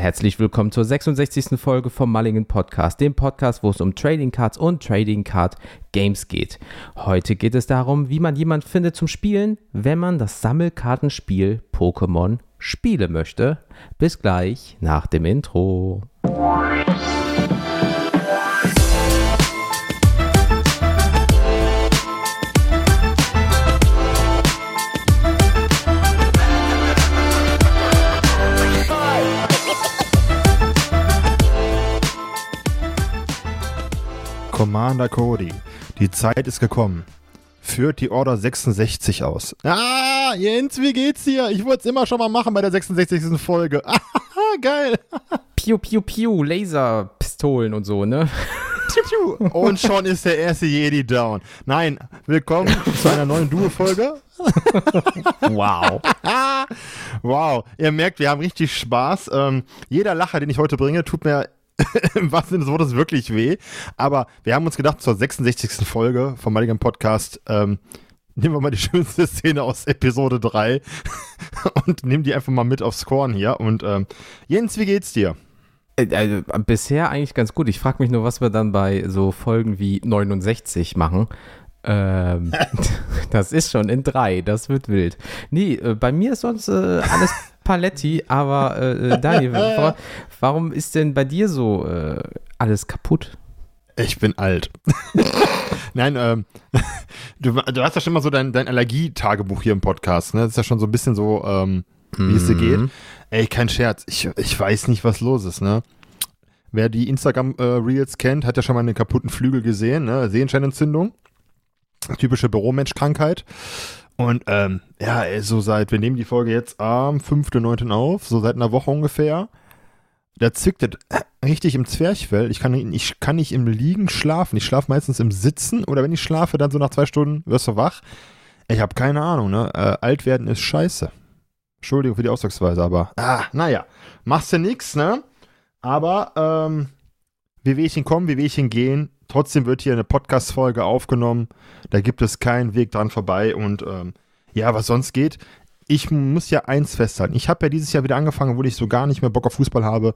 Herzlich willkommen zur 66. Folge vom Mullingen Podcast, dem Podcast, wo es um Trading Cards und Trading Card Games geht. Heute geht es darum, wie man jemand findet zum Spielen, wenn man das Sammelkartenspiel Pokémon spielen möchte. Bis gleich nach dem Intro. Commander Cody, die Zeit ist gekommen. Führt die Order 66 aus. Ah, Jens, wie geht's dir? Ich wollte es immer schon mal machen bei der 66. Folge. Ah, geil. Piu, piu, piu, Laserpistolen und so, ne? Und schon ist der erste Jedi down. Nein, willkommen zu einer neuen Duo-Folge. wow. wow. Ihr merkt, wir haben richtig Spaß. Ähm, jeder Lacher, den ich heute bringe, tut mir im wahrsten Sinne des Wortes wirklich weh. Aber wir haben uns gedacht, zur 66. Folge vom Mulligan Podcast, ähm, nehmen wir mal die schönste Szene aus Episode 3 und nehmen die einfach mal mit aufs Korn hier. Und ähm, Jens, wie geht's dir? Also, bisher eigentlich ganz gut. Ich frage mich nur, was wir dann bei so Folgen wie 69 machen. Ähm, das ist schon in drei, das wird wild. Nee, äh, bei mir ist sonst äh, alles Paletti, aber äh, äh Daniel, warum ist denn bei dir so äh, alles kaputt? Ich bin alt. Nein, ähm, du, du, hast ja schon mal so dein, dein Allergietagebuch hier im Podcast, ne? Das ist ja schon so ein bisschen so, ähm, wie es dir geht. Mhm. Ey, kein Scherz, ich, ich weiß nicht, was los ist, ne? Wer die Instagram-Reels äh, kennt, hat ja schon mal einen kaputten Flügel gesehen, ne? Sehenscheinentzündung. Typische Büromensch-Krankheit. Und ähm, ja, so seit, wir nehmen die Folge jetzt am 5.9. auf, so seit einer Woche ungefähr. Da zwickt es richtig im Zwerchfell. Ich kann, ich kann nicht im Liegen schlafen. Ich schlafe meistens im Sitzen oder wenn ich schlafe, dann so nach zwei Stunden wirst du wach. Ich habe keine Ahnung, ne? Äh, alt werden ist scheiße. Entschuldigung für die Ausdrucksweise, aber ah, naja, machst du nix, ne? Aber ähm, wie Wehwehchen kommen, wie Wehwehchen gehen. Trotzdem wird hier eine Podcast-Folge aufgenommen. Da gibt es keinen Weg dran vorbei. Und ähm, ja, was sonst geht, ich muss ja eins festhalten. Ich habe ja dieses Jahr wieder angefangen, wo ich so gar nicht mehr Bock auf Fußball habe,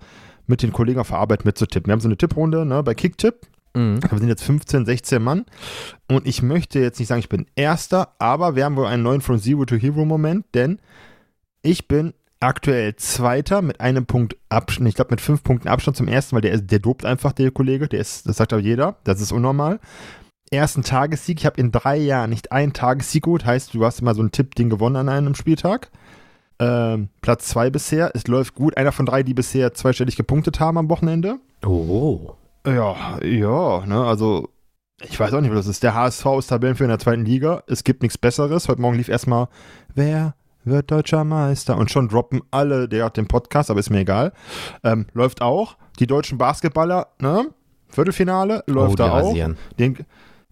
mit den Kollegen auf der Arbeit mitzutippen. Wir haben so eine Tipprunde ne, bei Kicktipp. Mhm. Wir sind jetzt 15, 16 Mann. Und ich möchte jetzt nicht sagen, ich bin Erster, aber wir haben wohl einen neuen From Zero to Hero Moment, denn ich bin aktuell Zweiter mit einem Punkt Abstand, ich glaube mit fünf Punkten Abstand zum ersten, weil der, der dopt einfach, der Kollege, der ist, das sagt aber jeder, das ist unnormal. Ersten Tagessieg, ich habe in drei Jahren nicht einen Tagessieg gut, heißt, du hast immer so ein Tipp-Ding gewonnen an einem Spieltag. Ähm, Platz zwei bisher, es läuft gut, einer von drei, die bisher zweistellig gepunktet haben am Wochenende. Oh. Ja, ja, ne, also ich weiß auch nicht, was das ist. Der HSV ist Tabellenführer in der zweiten Liga. Es gibt nichts Besseres. Heute Morgen lief erstmal, wer wird deutscher Meister. Und schon droppen alle, der hat den Podcast, aber ist mir egal. Ähm, läuft auch. Die deutschen Basketballer, ne? Viertelfinale, läuft oh, da auch. Rasieren. Den,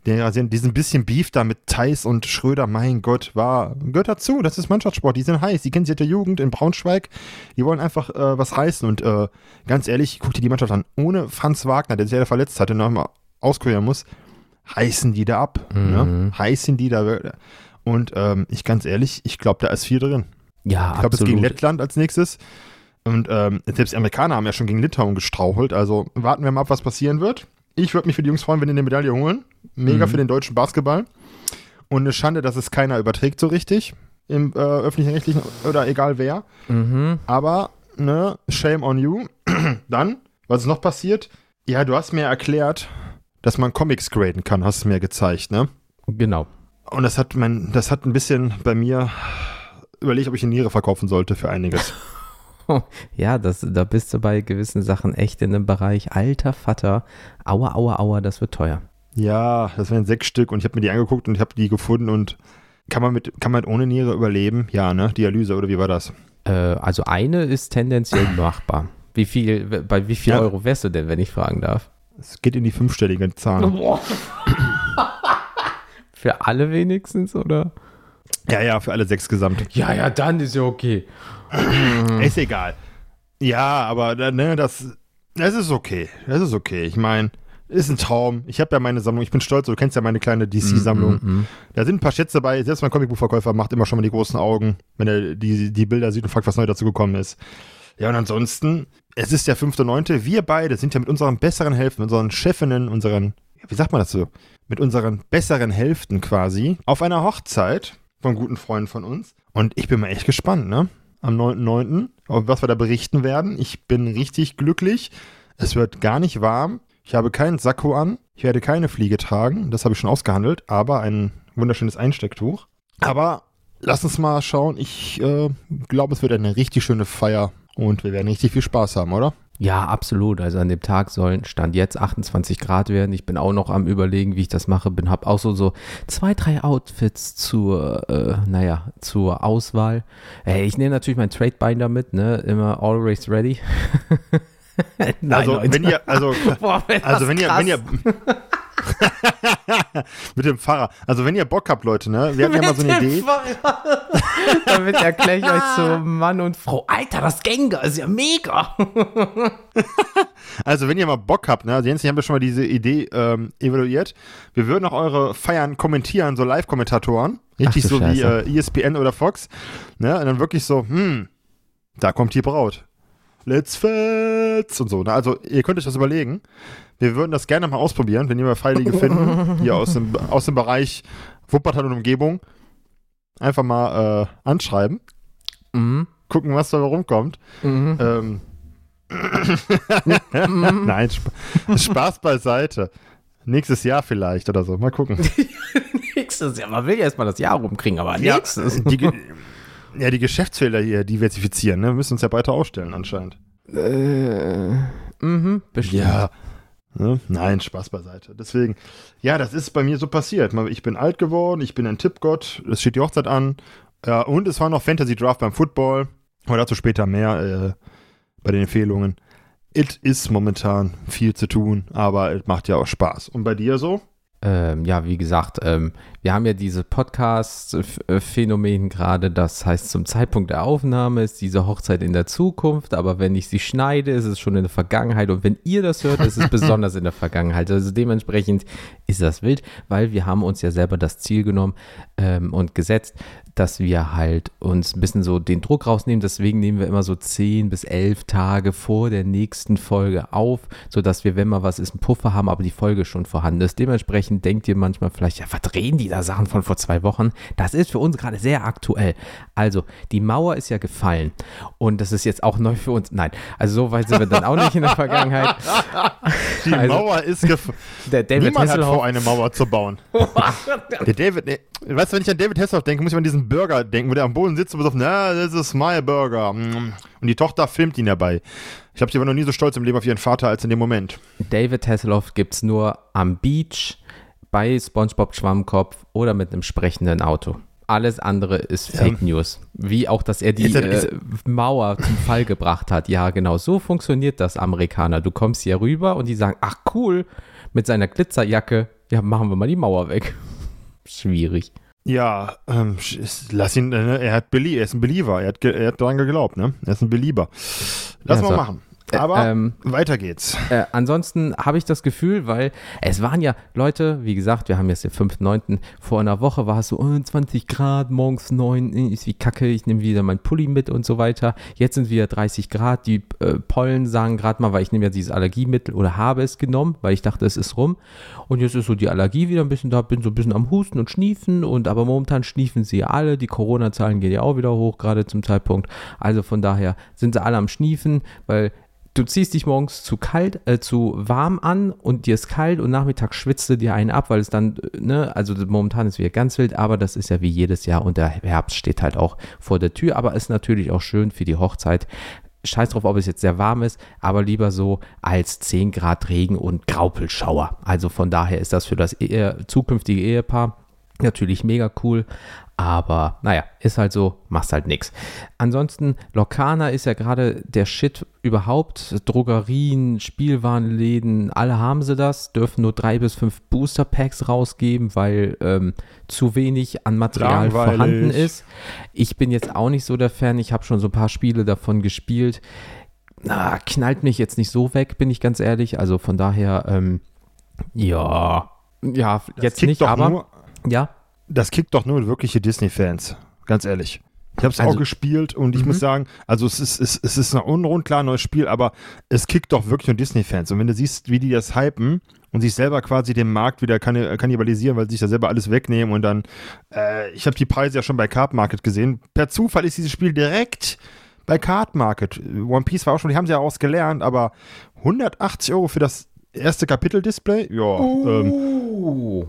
den rasieren. Diesen bisschen Beef da mit Theis und Schröder, mein Gott, war, gehört dazu, das ist Mannschaftssport, die sind heiß, die kennen sich der Jugend in Braunschweig, die wollen einfach äh, was reißen und äh, ganz ehrlich, guck dir die Mannschaft an, ohne Franz Wagner, der sich ja verletzt hatte nochmal auskurieren muss, heißen die da ab, ne? mhm. ne? heißen die da, und ähm, ich ganz ehrlich, ich glaube, da ist viel drin. Ja, Ich glaube, es gegen Lettland als nächstes. Und ähm, selbst die Amerikaner haben ja schon gegen Litauen gestrauchelt. Also warten wir mal ab, was passieren wird. Ich würde mich für die Jungs freuen, wenn die eine Medaille holen. Mega mhm. für den deutschen Basketball. Und eine Schande, dass es keiner überträgt so richtig im äh, öffentlichen Rechtlichen oder egal wer. Mhm. Aber, ne, shame on you. Dann, was ist noch passiert? Ja, du hast mir erklärt, dass man Comics graden kann, hast du mir gezeigt, ne? Genau. Und das hat mein, das hat ein bisschen bei mir überlegt, ob ich eine Niere verkaufen sollte für einiges. ja, das, da bist du bei gewissen Sachen echt in einem Bereich alter Vater. Aua, aua, aua, das wird teuer. Ja, das wären sechs Stück und ich habe mir die angeguckt und ich habe die gefunden und kann man mit, kann man ohne Niere überleben? Ja, ne? Dialyse oder wie war das? Äh, also eine ist tendenziell machbar. Wie viel, bei wie viel ja. Euro wärst du denn, wenn ich fragen darf? Es geht in die fünfstellige Zahl. Für alle wenigstens, oder? Ja, ja, für alle sechs gesamt. Ja, ja, dann ist ja okay. ist egal. Ja, aber ne, das, das ist okay. Das ist okay. Ich meine, ist ein Traum. Ich habe ja meine Sammlung, ich bin stolz, du kennst ja meine kleine DC-Sammlung. Mm, mm, mm. Da sind ein paar Schätze bei. Selbst mein Comicbuchverkäufer macht immer schon mal die großen Augen, wenn er die, die Bilder sieht und fragt, was neu dazu gekommen ist. Ja, und ansonsten, es ist der 5.9. Wir beide sind ja mit unseren besseren Hälften, unseren Chefinnen, unseren, wie sagt man das so? Mit unseren besseren Hälften quasi auf einer Hochzeit von guten Freunden von uns. Und ich bin mal echt gespannt, ne? Am 9.9., was wir da berichten werden. Ich bin richtig glücklich. Es wird gar nicht warm. Ich habe keinen Sakko an. Ich werde keine Fliege tragen. Das habe ich schon ausgehandelt. Aber ein wunderschönes Einstecktuch. Aber lass uns mal schauen. Ich äh, glaube, es wird eine richtig schöne Feier. Und wir werden richtig viel Spaß haben, oder? Ja, absolut. Also an dem Tag sollen Stand jetzt 28 Grad werden. Ich bin auch noch am überlegen, wie ich das mache. Bin hab auch so so zwei, drei Outfits zur, äh, naja, zur Auswahl. Äh, ich nehme natürlich mein Trade Binder mit, ne? Immer always ready. Nein, also Leute. wenn ihr, also, Boah, also wenn ihr, wenn ihr, mit dem Pfarrer. Also wenn ihr Bock habt, Leute, ne? Wir hatten ja mal so eine Idee. Damit erkläre ich euch so Mann und Frau. Alter, das Gengar ist ja mega. also wenn ihr mal Bock habt, ne? Jens, ich habe ja schon mal diese Idee ähm, evaluiert. Wir würden auch eure Feiern kommentieren, so Live-Kommentatoren. Richtig so Scheiße. wie äh, ESPN oder Fox. Ne? Und dann wirklich so, hm, da kommt die Braut. Let's Fets und so. Ne? Also ihr könnt euch das überlegen. Wir würden das gerne mal ausprobieren, wenn ihr mal Freiwillige finden, hier aus dem, aus dem Bereich Wuppertal und Umgebung. Einfach mal äh, anschreiben. Mhm. Gucken, was da rumkommt. Mhm. Ähm. mhm. Nein, Sp Spaß beiseite. Nächstes Jahr vielleicht oder so. Mal gucken. nächstes Jahr. Man will ja erstmal das Jahr rumkriegen, aber ja, nächstes. Die, ja, die Geschäftsfelder hier diversifizieren, ne? Wir müssen uns ja breiter aufstellen anscheinend. Äh, mhm, bestimmt. Ja. Ne? Nein, Spaß beiseite. Deswegen, ja, das ist bei mir so passiert. Ich bin alt geworden, ich bin ein Tippgott, es steht die Hochzeit an. Ja, und es war noch Fantasy Draft beim Football. Aber dazu später mehr äh, bei den Empfehlungen. It ist momentan viel zu tun, aber es macht ja auch Spaß. Und bei dir so? Ähm, ja, wie gesagt, ähm, wir haben ja diese Podcast-Phänomen gerade, das heißt, zum Zeitpunkt der Aufnahme ist diese Hochzeit in der Zukunft, aber wenn ich sie schneide, ist es schon in der Vergangenheit und wenn ihr das hört, ist es besonders in der Vergangenheit. Also dementsprechend ist das wild, weil wir haben uns ja selber das Ziel genommen ähm, und gesetzt, dass wir halt uns ein bisschen so den Druck rausnehmen. Deswegen nehmen wir immer so 10 bis 11 Tage vor der nächsten Folge auf, sodass wir, wenn mal was ist, einen Puffer haben, aber die Folge schon vorhanden ist. Dementsprechend denkt ihr manchmal vielleicht, ja, verdrehen die da Sachen von vor zwei Wochen? Das ist für uns gerade sehr aktuell. Also, die Mauer ist ja gefallen und das ist jetzt auch neu für uns. Nein, also so weit sind wir dann auch nicht in der Vergangenheit. Die also, Mauer ist gefallen. Der David Niemand Hasselhoff hat vor, eine Mauer zu bauen. der David, ne, weißt du, wenn ich an David Hasselhoff denke, muss ich an diesen Burger denken, wo der am Boden sitzt und so, na, das ist my Burger. Und die Tochter filmt ihn dabei. Ich habe sie aber noch nie so stolz im Leben auf ihren Vater als in dem Moment. David Hasselhoff gibt es nur am Beach, bei SpongeBob Schwammkopf oder mit einem sprechenden Auto. Alles andere ist Fake ja. News. Wie auch, dass er die ist, ist, äh, Mauer zum Fall gebracht hat. Ja, genau. So funktioniert das, Amerikaner. Du kommst hier rüber und die sagen, ach cool, mit seiner Glitzerjacke, ja, machen wir mal die Mauer weg. Schwierig. Ja, ähm, lass ihn, äh, er hat Belie er ist ein Believer, er hat, er hat daran geglaubt, ne? Er ist ein Belieber. Lass ja, mal so. machen. Äh, Aber ähm, weiter geht's. Äh, ansonsten habe ich das Gefühl, weil es waren ja Leute, wie gesagt, wir haben jetzt den 5.9. Vor einer Woche war es so oh, 20 Grad, morgens 9, ist wie kacke, ich nehme wieder mein Pulli mit und so weiter. Jetzt sind wieder 30 Grad. Die äh, Pollen sagen gerade mal, weil ich nehme ja dieses Allergiemittel oder habe es genommen, weil ich dachte, es ist rum. Und jetzt ist so die Allergie wieder ein bisschen da, bin so ein bisschen am Husten und Schniefen und aber momentan schniefen sie alle. Die Corona-Zahlen gehen ja auch wieder hoch, gerade zum Zeitpunkt. Also von daher sind sie alle am Schniefen, weil du ziehst dich morgens zu kalt, äh, zu warm an und dir ist kalt und nachmittags schwitzt du dir einen ab, weil es dann, äh, ne, also momentan ist wieder ganz wild, aber das ist ja wie jedes Jahr und der Herbst steht halt auch vor der Tür, aber ist natürlich auch schön für die Hochzeit. Scheiß drauf, ob es jetzt sehr warm ist, aber lieber so als 10 Grad Regen und Graupelschauer. Also von daher ist das für das Ehe, zukünftige Ehepaar natürlich mega cool. Aber naja, ist halt so, machst halt nichts. Ansonsten, Lokana ist ja gerade der Shit überhaupt. Drogerien, Spielwarenläden, alle haben sie das, dürfen nur drei bis fünf Booster Packs rausgeben, weil ähm, zu wenig an Material Langweilig. vorhanden ist. Ich bin jetzt auch nicht so der Fan, ich habe schon so ein paar Spiele davon gespielt. Na, knallt mich jetzt nicht so weg, bin ich ganz ehrlich. Also von daher, ähm, ja, ja, das jetzt nicht, aber. Ja das kickt doch nur wirkliche Disney-Fans. Ganz ehrlich. Ich habe es Also- auch gespielt und ich Mhm. muss sagen, also es ist, es, es ist ein unrund klar neues Spiel, aber es kickt doch wirklich nur Disney-Fans. Und wenn du siehst, wie die das hypen und sich selber quasi den Markt wieder kanni- kannibalisieren, weil sie sich da selber alles wegnehmen und dann, äh, ich habe die Preise ja schon bei Card Market gesehen. Per Zufall ist dieses Spiel direkt bei Card Market. One Piece war auch schon, die haben sie ja ausgelernt, aber 180 Euro für das erste Kapitel-Display? Ja. Ähm, Oh.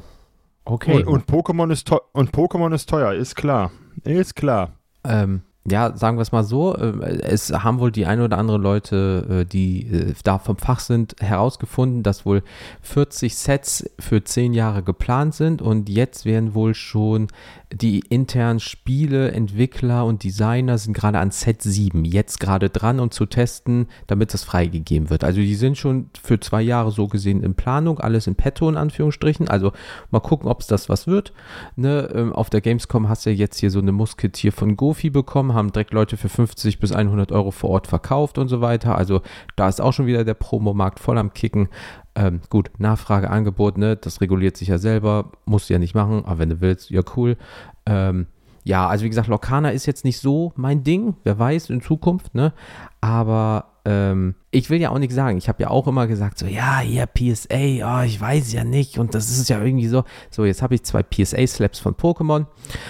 Okay. und, und Pokémon ist teuer, und Pokémon ist teuer, ist klar. Ist klar. Ähm, ja, sagen wir es mal so, äh, es haben wohl die ein oder andere Leute, äh, die äh, da vom Fach sind, herausgefunden, dass wohl 40 Sets für 10 Jahre geplant sind und jetzt werden wohl schon die internen Spiele, Entwickler und Designer sind gerade an Set 7 jetzt gerade dran und zu testen, damit das freigegeben wird. Also die sind schon für zwei Jahre so gesehen in Planung, alles in petto in Anführungsstrichen. Also mal gucken, ob es das was wird. Ne, ähm, auf der Gamescom hast du ja jetzt hier so eine Musketier von Gofi bekommen, haben direkt Leute für 50 bis 100 Euro vor Ort verkauft und so weiter. Also da ist auch schon wieder der Promomarkt voll am Kicken. Ähm, gut, Nachfrage, Angebot, ne, das reguliert sich ja selber, musst du ja nicht machen, aber wenn du willst, ja cool. Ähm, ja, also wie gesagt, Lorcana ist jetzt nicht so mein Ding, wer weiß in Zukunft, ne? Aber ähm, ich will ja auch nichts sagen. Ich habe ja auch immer gesagt, so, ja, hier PSA, oh, ich weiß ja nicht. Und das ist ja irgendwie so. So, jetzt habe ich zwei PSA-Slaps von Pokémon.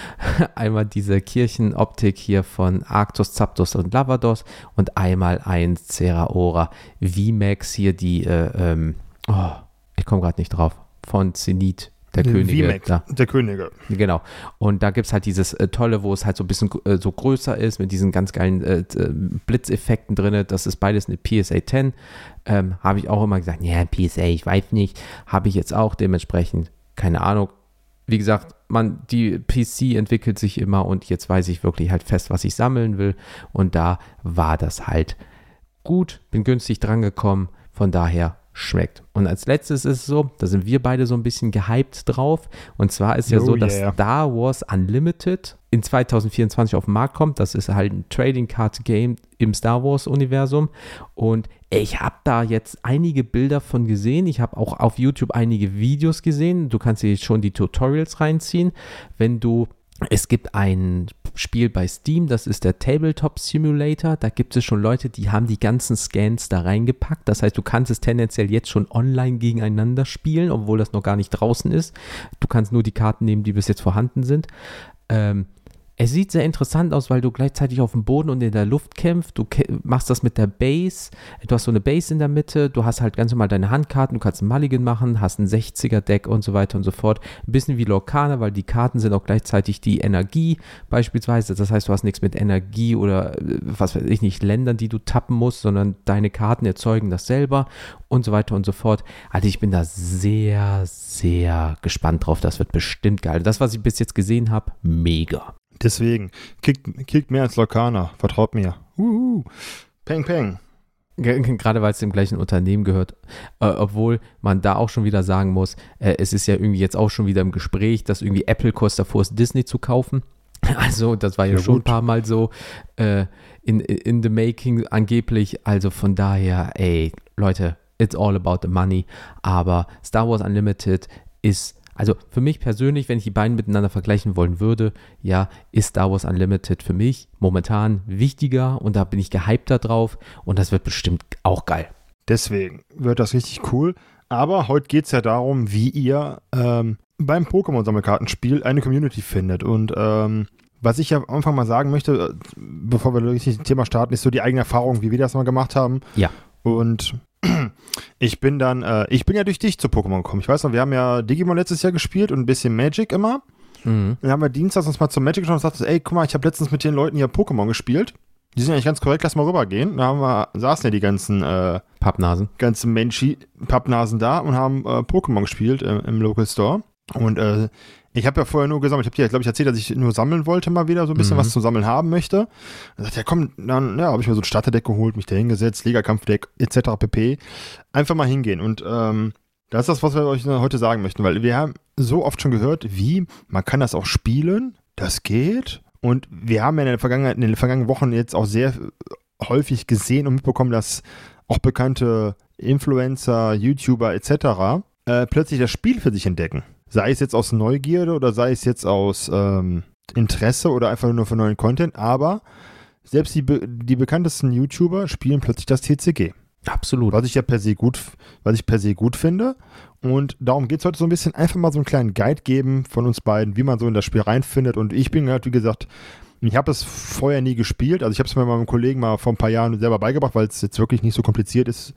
einmal diese Kirchenoptik hier von Arctos, Zapdos und Lavados und einmal ein Ceraora VMAX hier, die, äh, ähm, oh, ich komme gerade nicht drauf, von Zenith, der Könige. VMAX, Da. der Könige. Genau. Und da gibt es halt dieses äh, Tolle, wo es halt so ein bisschen äh, so größer ist, mit diesen ganz geilen äh, äh, Blitzeffekten drin. Das ist beides eine PSA 10. Ähm, Habe ich auch immer gesagt, ja, PSA, ich weiß nicht. Habe ich jetzt auch dementsprechend, keine Ahnung. Wie gesagt, man, die PC entwickelt sich immer und jetzt weiß ich wirklich halt fest, was ich sammeln will. Und da war das halt gut, bin günstig drangekommen, von daher schmeckt. Und als letztes ist es so, da sind wir beide so ein bisschen gehypt drauf. Und zwar ist ja Oh so, dass yeah. Star Wars Unlimited in 2024 auf den Markt kommt. Das ist halt ein Trading Card Game im Star Wars Universum. Und ich habe da jetzt einige Bilder von gesehen. Ich habe auch auf YouTube einige Videos gesehen. Du kannst dir jetzt schon die Tutorials reinziehen. Wenn du es gibt ein Spiel bei Steam, das ist der Tabletop Simulator. Da gibt es schon Leute, die haben die ganzen Scans da reingepackt. Das heißt, du kannst es tendenziell jetzt schon online gegeneinander spielen, obwohl das noch gar nicht draußen ist. Du kannst nur die Karten nehmen, die bis jetzt vorhanden sind. Ähm, es sieht sehr interessant aus, weil du gleichzeitig auf dem Boden und in der Luft kämpfst. Du machst das mit der Base. Du hast so eine Base in der Mitte. Du hast halt ganz normal deine Handkarten. Du kannst einen Mulligan machen, hast ein 60er-Deck und so weiter und so fort. Ein bisschen wie Lorcana, weil die Karten sind auch gleichzeitig die Energie beispielsweise. Das heißt, du hast nichts mit Energie oder äh, was weiß ich nicht, Ländern, die du tappen musst, sondern deine Karten erzeugen das selber und so weiter und so fort. Also ich bin da sehr, sehr gespannt drauf. Das wird bestimmt geil. Das, was ich bis jetzt gesehen habe, mega. Deswegen, kickt, kickt mehr als Lokana, vertraut mir. Uhu. Peng, peng. Ge- Gerade weil es dem gleichen Unternehmen gehört, äh, obwohl man da auch schon wieder sagen muss, äh, es ist ja irgendwie jetzt auch schon wieder im Gespräch, dass irgendwie Apple kurz davor ist, Disney zu kaufen. Also das war ja, Ja, schon ein gut. paar Mal so äh, in, in the making angeblich. Also von daher, ey, Leute, it's all about the money. Aber Star Wars Unlimited ist, also für mich persönlich, wenn ich die beiden miteinander vergleichen wollen würde, ja, ist Star Wars Unlimited für mich momentan wichtiger und da bin ich gehypter drauf und das wird bestimmt auch geil. Deswegen wird das richtig cool. Aber heute geht es ja darum, wie ihr ähm, beim Pokémon-Sammelkartenspiel eine Community findet. Und ähm, was ich ja am Anfang mal sagen möchte, äh, bevor wir richtig das Thema starten, ist so die eigene Erfahrung, wie wir das mal gemacht haben. Ja. Und ich bin dann, äh, ich bin ja durch dich zu Pokémon gekommen. Ich weiß noch, wir haben ja Digimon letztes Jahr gespielt und ein bisschen Magic immer. Mhm. Dann haben wir dienstags uns mal zum Magic geschaut und sagte, ey, guck mal, ich habe letztens mit den Leuten hier Pokémon gespielt. Die sind eigentlich ganz korrekt, lass mal rübergehen. Da haben wir, saßen ja die ganzen, äh, Pappnasen. ganzen Menschi, Pappnasen da und haben äh, Pokémon gespielt äh, im Local Store. Und äh, ich habe ja vorher nur gesammelt. Ich habe dir, glaube ich, erzählt, dass ich nur sammeln wollte, mal wieder so ein bisschen Mhm. was zum Sammeln haben möchte. Dann ich, ja komm, dann ja, habe ich mir so ein Starterdeck geholt, mich da hingesetzt, Liga-Kampfdeck etc. pp. Einfach mal hingehen. Und ähm, das ist das, was wir euch heute sagen möchten, weil wir haben so oft schon gehört, wie man kann das auch spielen, das geht. Und wir haben ja in, der Vergangenheit, in den vergangenen Wochen jetzt auch sehr häufig gesehen und mitbekommen, dass auch bekannte Influencer, YouTuber etc. Äh, plötzlich das Spiel für sich entdecken. Sei es jetzt aus Neugierde oder sei es jetzt aus, ähm, Interesse oder einfach nur für neuen Content, aber selbst die, die bekanntesten YouTuber spielen plötzlich das TCG. Absolut. Was ich ja per se gut, was ich per se gut finde. Und darum geht es heute so ein bisschen einfach mal so einen kleinen Guide geben von uns beiden, wie man so in das Spiel reinfindet. Und ich bin halt, wie gesagt, ich habe es vorher nie gespielt. Also ich habe es mir meinem Kollegen mal vor ein paar Jahren selber beigebracht, weil es jetzt wirklich nicht so kompliziert ist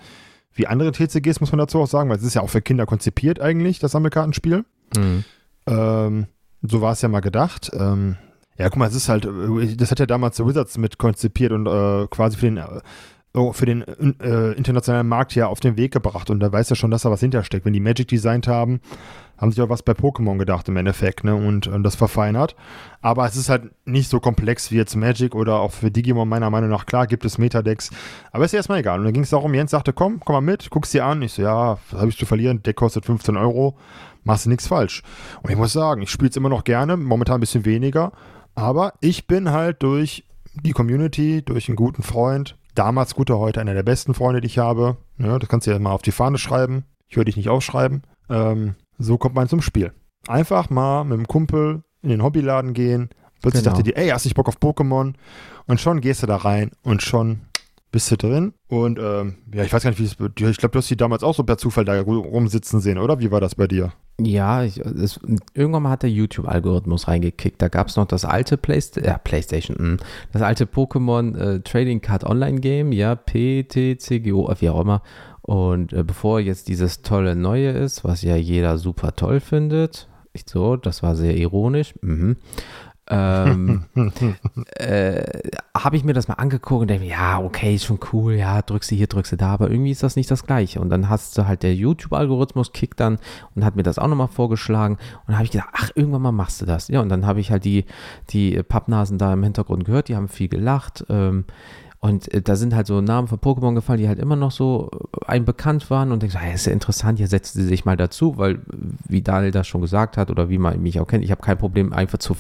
wie andere TCGs, muss man dazu auch sagen, weil es ist ja auch für Kinder konzipiert eigentlich, das Sammelkartenspiel. Mhm. Ähm, so war es ja mal gedacht. Ähm, ja, guck mal, es ist halt, das hat ja damals The Wizards mit konzipiert und äh, quasi für den, äh, für den äh, internationalen Markt ja auf den Weg gebracht. Und da weiß ja schon, dass da was hintersteckt. Wenn die Magic designt haben, haben sich auch was bei Pokémon gedacht im Endeffekt, ne? Und, und das verfeinert. Aber es ist halt nicht so komplex wie jetzt Magic oder auch für Digimon meiner Meinung nach. Klar gibt es Metadecks, aber ist ja erstmal egal. Und dann ging es darum, Jens sagte, komm, komm mal mit, guck's dir an. Ich so, ja, was habe ich zu verlieren? Deck kostet 15 Euro, machst du nichts falsch. Und ich muss sagen, ich spiele es immer noch gerne, momentan ein bisschen weniger. Aber ich bin halt durch die Community, durch einen guten Freund, damals guter, heute einer der besten Freunde, die ich habe. Ja, das kannst du ja mal auf die Fahne schreiben. Ich würde dich nicht aufschreiben. Ähm, so kommt man zum Spiel. Einfach mal mit dem Kumpel in den Hobbyladen gehen. Plötzlich genau. dachte dir, ey, hast du Bock auf Pokémon? Und schon gehst du da rein und schon bist du drin. Und ähm, ja, ich weiß gar nicht, wie es Ich glaube, du hast die damals auch so per Zufall da rumsitzen sehen, oder? Wie war das bei dir? Ja, ich, es, irgendwann mal hat der YouTube-Algorithmus reingekickt. Da gab es noch das alte Playsta ja, PlayStation, hm, das alte Pokémon äh, Trading Card Online Game, ja, PTCGO, wie auch immer. Und äh, bevor jetzt dieses tolle Neue ist, was ja jeder super toll findet, ich so, das war sehr ironisch, mhm. Ähm, äh, habe ich mir das mal angeguckt und denke, ja, okay, ist schon cool, ja, drückst du hier, drückst du da, aber irgendwie ist das nicht das Gleiche. Und dann hast du halt der YouTube-Algorithmus kickt dann und hat mir das auch nochmal vorgeschlagen und dann habe ich gedacht, ach, irgendwann mal machst du das. Ja, und dann habe ich halt die, die Pappnasen da im Hintergrund gehört, die haben viel gelacht. Ähm, und äh, da sind halt so Namen von Pokémon gefallen, die halt immer noch so äh, ein bekannt waren und denkst, hey, ist ja interessant, hier setzt sie sich mal dazu, weil, wie Daniel das schon gesagt hat oder wie man mich auch kennt, ich habe kein Problem, einfach zu,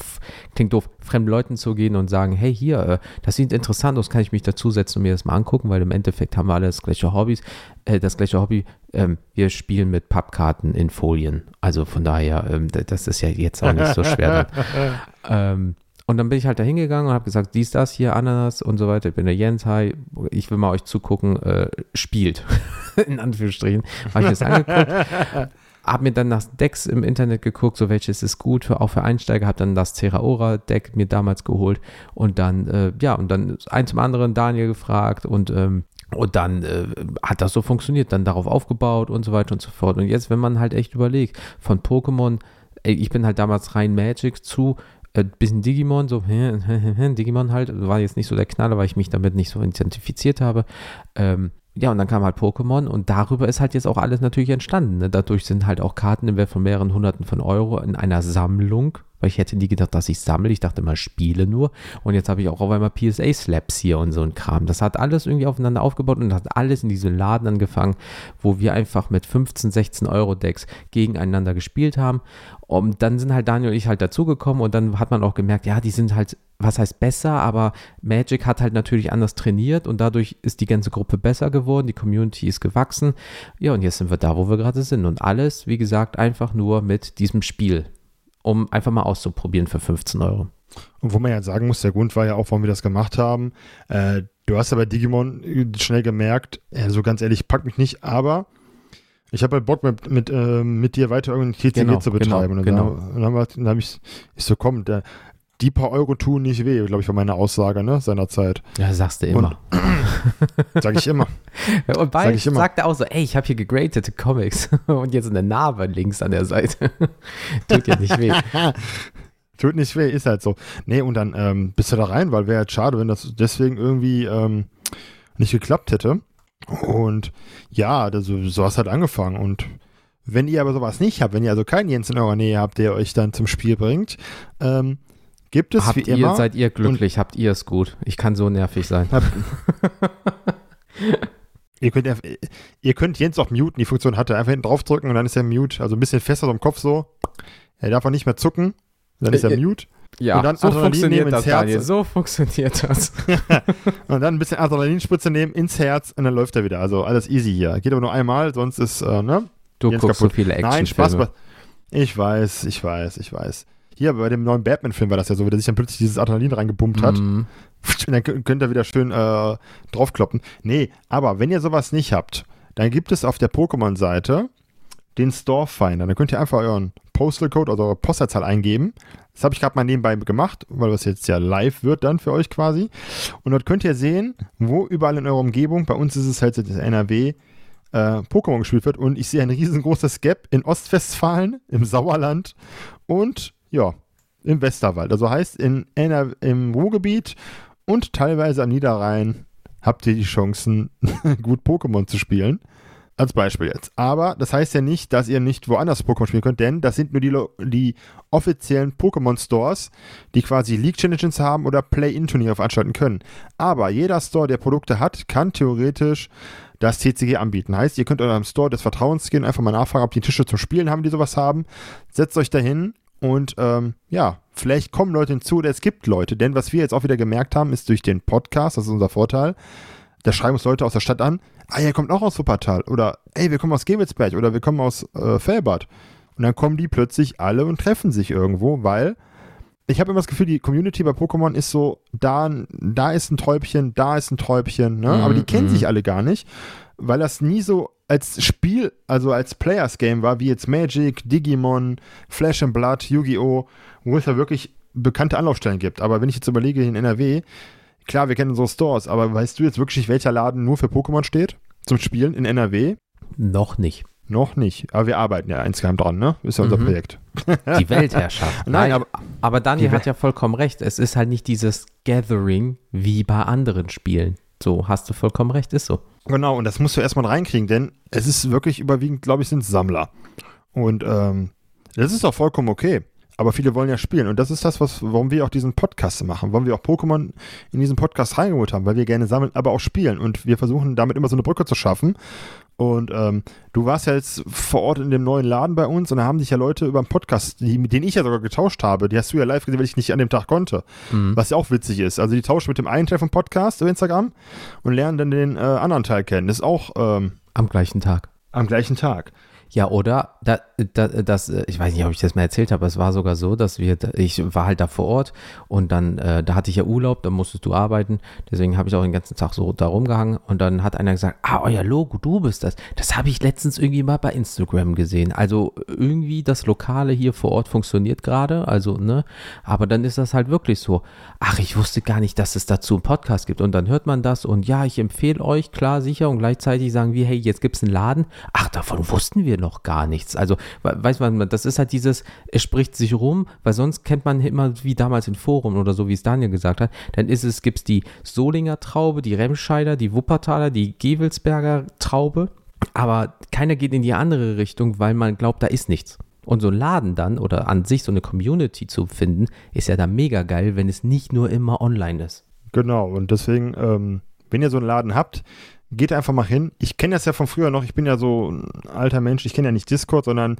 klingt doof, fremden Leuten zu gehen und sagen, hey, hier, äh, das sieht interessant aus, kann ich mich dazusetzen und mir das mal angucken, weil im Endeffekt haben wir alle das gleiche Hobbys, äh, das gleiche Hobby, ähm, wir spielen mit Pappkarten in Folien. Also von daher, ähm, das ist ja jetzt auch nicht so schwer. ähm, und dann bin ich halt da hingegangen und habe gesagt, dies, das, hier, Ananas und so weiter. Ich bin der Jens, hi, ich will mal euch zugucken, äh, spielt. In Anführungsstrichen. Habe ich das angeguckt. habe mir dann nach Decks im Internet geguckt, so welches ist gut, für, auch für Einsteiger, habe dann das Terraora-Deck mir damals geholt und dann, äh, ja, und dann ein zum anderen Daniel gefragt und ähm, und dann äh, hat das so funktioniert, dann darauf aufgebaut und so weiter und so fort. Und jetzt, wenn man halt echt überlegt, von Pokémon, ich bin halt damals rein Magic zu äh, bisschen Digimon, so Digimon halt, war jetzt nicht so der Knaller, weil ich mich damit nicht so identifiziert habe. Ähm, ja, und dann kam halt Pokémon und darüber ist halt jetzt auch alles natürlich entstanden. Ne? Dadurch sind halt auch Karten im Wert von mehreren Hunderten von Euro in einer Sammlung weil ich hätte nie gedacht, dass ich sammle. Ich dachte mal, spiele nur. Und jetzt habe ich auch auf einmal PSA-Slaps hier und so ein Kram. Das hat alles irgendwie aufeinander aufgebaut und hat alles in diesem Laden angefangen, wo wir einfach mit 15, 16 Euro Decks gegeneinander gespielt haben. Und dann sind halt Daniel und ich halt dazugekommen und dann hat man auch gemerkt, ja, die sind halt, was heißt besser, aber Magic hat halt natürlich anders trainiert und dadurch ist die ganze Gruppe besser geworden, die Community ist gewachsen. Ja, und jetzt sind wir da, wo wir gerade sind. Und alles, wie gesagt, einfach nur mit diesem Spiel um einfach mal auszuprobieren für 15 Euro. Und wo man ja sagen muss, der Grund war ja auch, warum wir das gemacht haben. Äh, du hast ja bei Digimon schnell gemerkt, äh, so ganz ehrlich, pack mich nicht, aber ich habe halt Bock mit, mit, äh, mit dir weiter irgendwie TCG genau, zu betreiben. Genau, und dann, genau. dann, dann habe ich, ich so, komm, der, die paar Euro tun nicht weh, glaube ich, war meine Aussage, ne, seinerzeit. Ja, sagst du immer. sag ich immer. Und bald sag sagt er auch so, ey, ich habe hier gegradete Comics und jetzt eine Narbe links an der Seite. Tut dir nicht weh. Tut nicht weh, ist halt so. Nee, und dann ähm, bist du da rein, weil wäre halt schade, wenn das deswegen irgendwie ähm, nicht geklappt hätte. Und ja, das, so hast halt angefangen. Und wenn ihr aber sowas nicht habt, wenn ihr also keinen Jens in eurer Nähe habt, der euch dann zum Spiel bringt, ähm, Gibt es habt wie ihr, immer. Seid ihr glücklich? habt ihr es gut? Ich kann so nervig sein. ihr, könnt, ihr könnt Jens auch muten. Die Funktion hat er. Einfach hinten draufdrücken und dann ist er mute. Also ein bisschen fester so im Kopf so. Er darf auch nicht mehr zucken. Dann ist er äh, mute. Ja, und dann so funktioniert das, Daniel. So funktioniert das. und dann ein bisschen Adrenalinspritze nehmen ins Herz und dann läuft er wieder. Also alles easy hier. Geht aber nur einmal, sonst ist, äh, ne? Du Jens guckst kaputt. so viele Action Nein, Spaß. Ich weiß, ich weiß, ich weiß. Hier bei dem neuen Batman-Film war das ja so, wie der sich dann plötzlich dieses Adrenalin reingepumpt hat. Mhm. Und dann könnt ihr wieder schön äh, draufkloppen. Nee, aber wenn ihr sowas nicht habt, dann gibt es auf der Pokémon-Seite den Store Finder. Dann könnt ihr einfach euren Postal Code oder eure Postleitzahl eingeben. Das habe ich gerade mal nebenbei gemacht, weil das jetzt ja live wird dann für euch quasi. Und dort könnt ihr sehen, wo überall in eurer Umgebung, bei uns ist es halt das NRW, äh, Pokémon gespielt wird. Und ich sehe ein riesengroßes Gap in Ostwestfalen, im Sauerland und ja, im Westerwald. Also heißt, in NR im Ruhrgebiet und teilweise am Niederrhein habt ihr die Chancen, gut Pokémon zu spielen. Als Beispiel jetzt. Aber das heißt ja nicht, dass ihr nicht woanders Pokémon spielen könnt, denn das sind nur die, die offiziellen Pokémon Stores, die quasi League Challenges haben oder Play-In-Turniere veranstalten können. Aber jeder Store, der Produkte hat, kann theoretisch das TCG anbieten. Heißt, ihr könnt eurem Store des Vertrauens gehen, einfach mal nachfragen, ob die Tische zum Spielen haben, die sowas haben. Setzt euch dahin und ähm, ja, vielleicht kommen Leute hinzu oder es gibt Leute. Denn was wir jetzt auch wieder gemerkt haben, ist durch den Podcast, das ist unser Vorteil, da schreiben uns Leute aus der Stadt an, ah, ihr kommt auch aus Wuppertal oder ey, wir kommen aus Gebelsberg oder wir kommen aus äh, Felbert. Und dann kommen die plötzlich alle und treffen sich irgendwo, weil ich habe immer das Gefühl, die Community bei Pokémon ist so, da, da ist ein Träubchen, da ist ein Träubchen, ne? Mhm, aber die kennen mhm. sich alle gar nicht, weil das nie so als Spiel, also als Players Game war, wie jetzt Magic, Digimon, Flash and Blood, Yu-Gi-Oh!, wo es ja wirklich bekannte Anlaufstellen gibt. Aber wenn ich jetzt überlege, in NRW, klar, wir kennen unsere Stores, aber weißt du jetzt wirklich, welcher Laden nur für Pokémon steht? Zum Spielen in NRW? Noch nicht. Noch nicht. Aber wir arbeiten ja insgeheim dran, ne? Ist ja unser Mhm. Projekt. Die Weltherrschaft. Nein, aber- aber Daniel hat ja vollkommen recht. Es ist halt nicht dieses Gathering wie bei anderen Spielen. So, hast du vollkommen recht, ist so. Genau, und das musst du erstmal reinkriegen, denn es ist wirklich überwiegend, glaube ich, sind Sammler. Und ähm, das ist auch vollkommen okay. Aber viele wollen ja spielen. Und das ist das, was, warum wir auch diesen Podcast machen. Warum wir auch Pokémon in diesen Podcast reingeholt haben, weil wir gerne sammeln, aber auch spielen. Und wir versuchen damit immer so eine Brücke zu schaffen. Und ähm, du warst ja jetzt vor Ort in dem neuen Laden bei uns und da haben dich ja Leute über einen Podcast, die, mit denen ich ja sogar getauscht habe, die hast du ja live gesehen, weil ich nicht an dem Tag konnte. Mhm. Was ja auch witzig ist. Also die tauschen mit dem einen Teil vom Podcast auf Instagram und lernen dann den äh, anderen Teil kennen. Das ist auch ähm, Am gleichen Tag. am gleichen Tag. Ja, oder da, da, das, äh, ich weiß nicht, ob ich das mal erzählt habe, es war sogar so, dass wir, ich war halt da vor Ort und dann, äh, da hatte ich ja Urlaub, da musstest du arbeiten, deswegen habe ich auch den ganzen Tag so da rumgehangen und dann hat einer gesagt, ah, euer Logo, du bist das. Das habe ich letztens irgendwie mal bei Instagram gesehen. Also irgendwie das Lokale hier vor Ort funktioniert gerade, also, ne, aber dann ist das halt wirklich so, ach, ich wusste gar nicht, dass es dazu einen Podcast gibt. Und dann hört man das und ja, ich empfehle euch, klar, sicher. Und gleichzeitig sagen wir, hey, jetzt gibt es einen Laden, ach, davon wussten wir noch gar nichts. Also, we- weiß man, das ist halt dieses, es spricht sich rum, weil sonst kennt man immer wie damals in Forum oder so, wie es Daniel gesagt hat, dann ist es, gibt es die Solinger Traube, die Remscheider, die Wuppertaler, die Gewelsberger Traube, aber keiner geht in die andere Richtung, weil man glaubt, da ist nichts. Und so ein Laden dann oder an sich so eine Community zu finden, ist ja da mega geil, wenn es nicht nur immer online ist. Genau, und deswegen, ähm, wenn ihr so einen Laden habt, geht einfach mal hin. Ich kenne das ja von früher noch, ich bin ja so ein alter Mensch, ich kenne ja nicht Discord, sondern